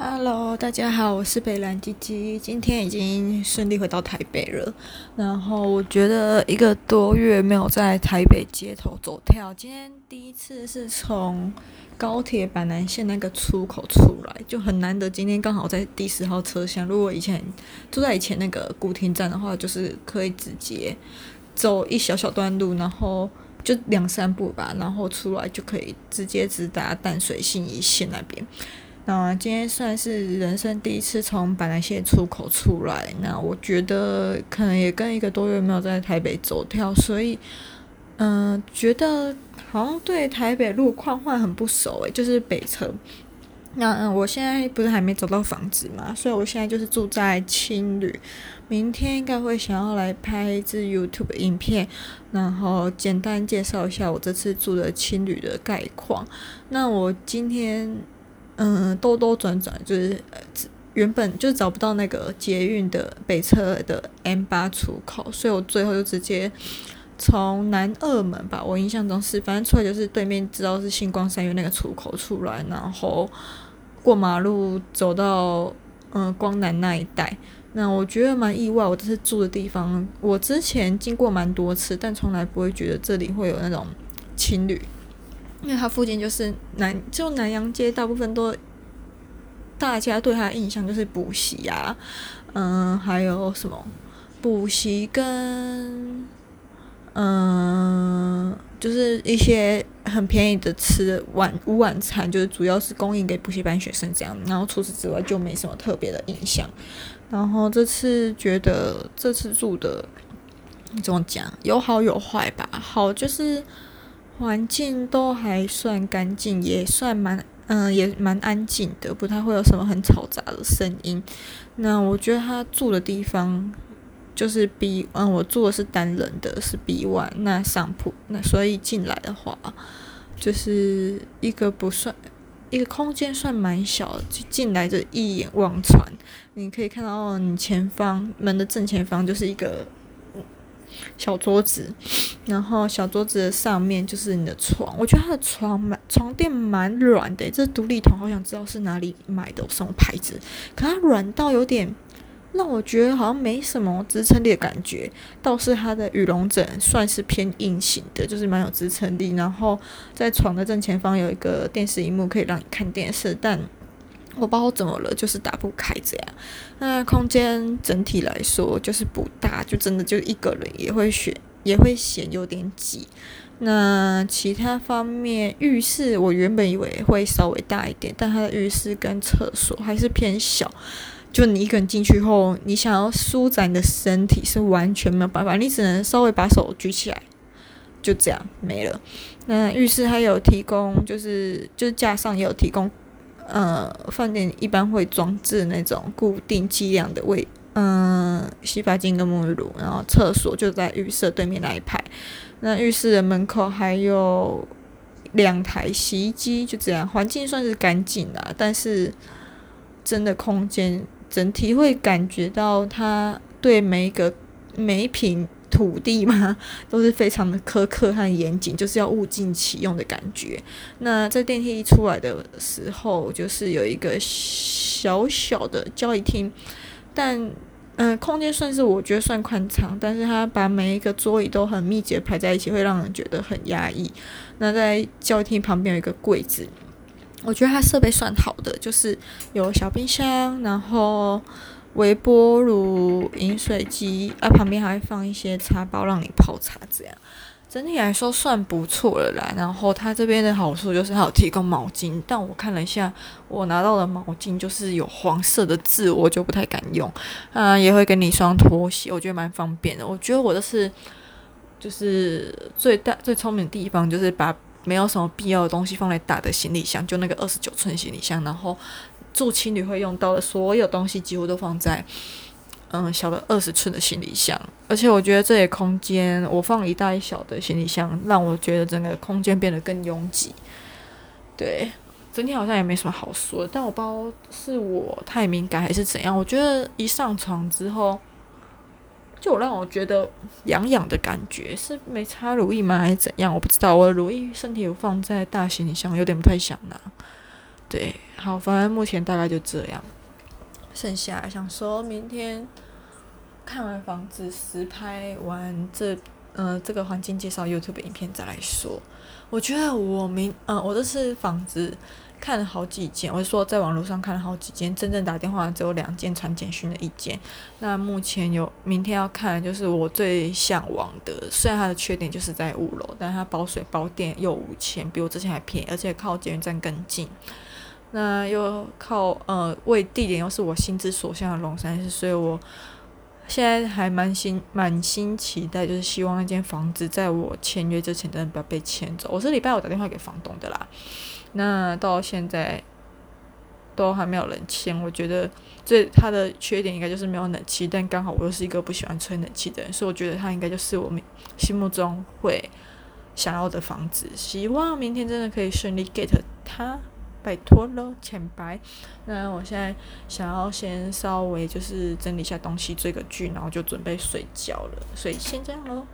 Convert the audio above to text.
Hello，大家好，我是北兰鸡鸡，今天已经顺利回到台北了。然后我觉得一个多月没有在台北街头走跳，今天第一次是从高铁板南线那个出口出来，就很难得。今天刚好在第十号车厢，如果以前住在以前那个古亭站的话，就是可以直接走一小小段路，然后就两三步吧，然后出来就可以直接直达淡水信义线那边。那今天算是人生第一次从板南线出口出来，那我觉得可能也跟一个多月没有在台北走跳，所以嗯、觉得好像对台北路况会很不熟诶，就是北城。那嗯，我现在不是还没找到房子嘛，所以我现在就是住在青旅，明天应该会想要来拍一支 YouTube 影片，然后简单介绍一下我这次住的青旅的概况。那我今天。嗯，兜兜转转就是原本就找不到那个捷运的北车的 M 八出口，所以我最后就直接从南二门吧，我印象中是，反正出来就是对面知道是星光三越那个出口出来，然后过马路走到嗯光南那一带。那我觉得蛮意外，我这次住的地方，我之前经过蛮多次，但从来不会觉得这里会有那种情侣。因为它附近就是南，就南阳街，大部分都大家对它的印象就是补习啊，嗯，还有什么补习跟嗯，就是一些很便宜的吃晚午晚餐，就是主要是供应给补习班学生这样。然后除此之外就没什么特别的印象。然后这次觉得这次住的怎么讲，有好有坏吧。好就是。环境都还算干净，也算蛮嗯，也蛮安静的，不太会有什么很嘈杂的声音。那我觉得他住的地方就是 B，嗯，我住的是单人的，是 B one，那上铺，那所以进来的话，就是一个不算一个空间算蛮小的，进来就一眼望穿，你可以看到你前方门的正前方就是一个。小桌子，然后小桌子的上面就是你的床。我觉得它的床蛮床垫蛮软的，这独立桶好想知道是哪里买的，什么牌子？可它软到有点让我觉得好像没什么支撑力的感觉。倒是它的羽绒枕算是偏硬型的，就是蛮有支撑力。然后在床的正前方有一个电视荧幕，可以让你看电视，但。我不知道怎么了，就是打不开这样。那空间整体来说就是不大，就真的就一个人也会选，也会显有点挤。那其他方面，浴室我原本以为会稍微大一点，但它的浴室跟厕所还是偏小。就你一个人进去后，你想要舒展你的身体是完全没有办法，你只能稍微把手举起来，就这样没了。那浴室还有提供，就是就是架上也有提供。呃，饭店一般会装置那种固定剂量的卫，嗯、洗发精跟沐浴露，然后厕所就在浴室对面那一排。那浴室的门口还有两台洗衣机，就这样，环境算是干净啦。但是真的空间整体会感觉到它对每一个每一瓶。土地嘛，都是非常的苛刻和严谨，就是要物尽其用的感觉。那在电梯一出来的时候，就是有一个小小的交易厅，但嗯、空间算是我觉得算宽敞，但是它把每一个桌椅都很密集的排在一起，会让人觉得很压抑。那在交易厅旁边有一个柜子，我觉得它设备算好的，就是有小冰箱，然后。微波炉、饮水机，啊，旁边还会放一些茶包让你泡茶，这样整体来说算不错了啦。然后它这边的好处就是还有提供毛巾，但我看了一下，我拿到的毛巾就是有黄色的字，我就不太敢用。啊，也会给你一双拖鞋，我觉得蛮方便的。我觉得我这是就是最大最聪明的地方，就是把没有什么必要的东西放在大的行李箱，就那个二十九寸行李箱，然后。住青旅会用到的所有东西，几乎都放在嗯小的二十寸的行李箱，而且我觉得这里空间，我放一大一小的行李箱，让我觉得整个空间变得更拥挤。对，整体好像也没什么好说的，但我不知道是我太敏感还是怎样。我觉得一上床之后，就让我觉得痒痒的感觉，是没擦乳液吗？还是怎样？我不知道。我的乳液身体有放在大行李箱，有点不太想拿。对，好，反正目前大概就这样。剩下想说明天看完房子实拍完这呃这个环境介绍 YouTube 影片再来说。我觉得我明嗯、呃，我这次房子看了好几间，我是说在网络上看了好几间，真正打电话只有两间，传简讯的一间。那目前有明天要看，就是我最向往的，虽然它的缺点就是在五楼，但它包水包电又五千，比我之前还便宜，而且靠捷运站更近。那又靠呃，为地点又是我心之所向的龙山寺，所以我。现在还蛮心满心期待，就是希望那间房子在我签约之前真的不要被牵走。我是礼拜五打电话给房东的啦，那到现在都还没有人签。我觉得最它的缺点应该就是没有冷气，但刚好我又是一个不喜欢吹冷气的人，所以我觉得它应该就是我们心目中会想要的房子。希望明天真的可以顺利 get 它。拜托了，浅白。那我现在想要先稍微就是整理一下东西，追个剧，然后就准备睡觉了。所以先这样喽。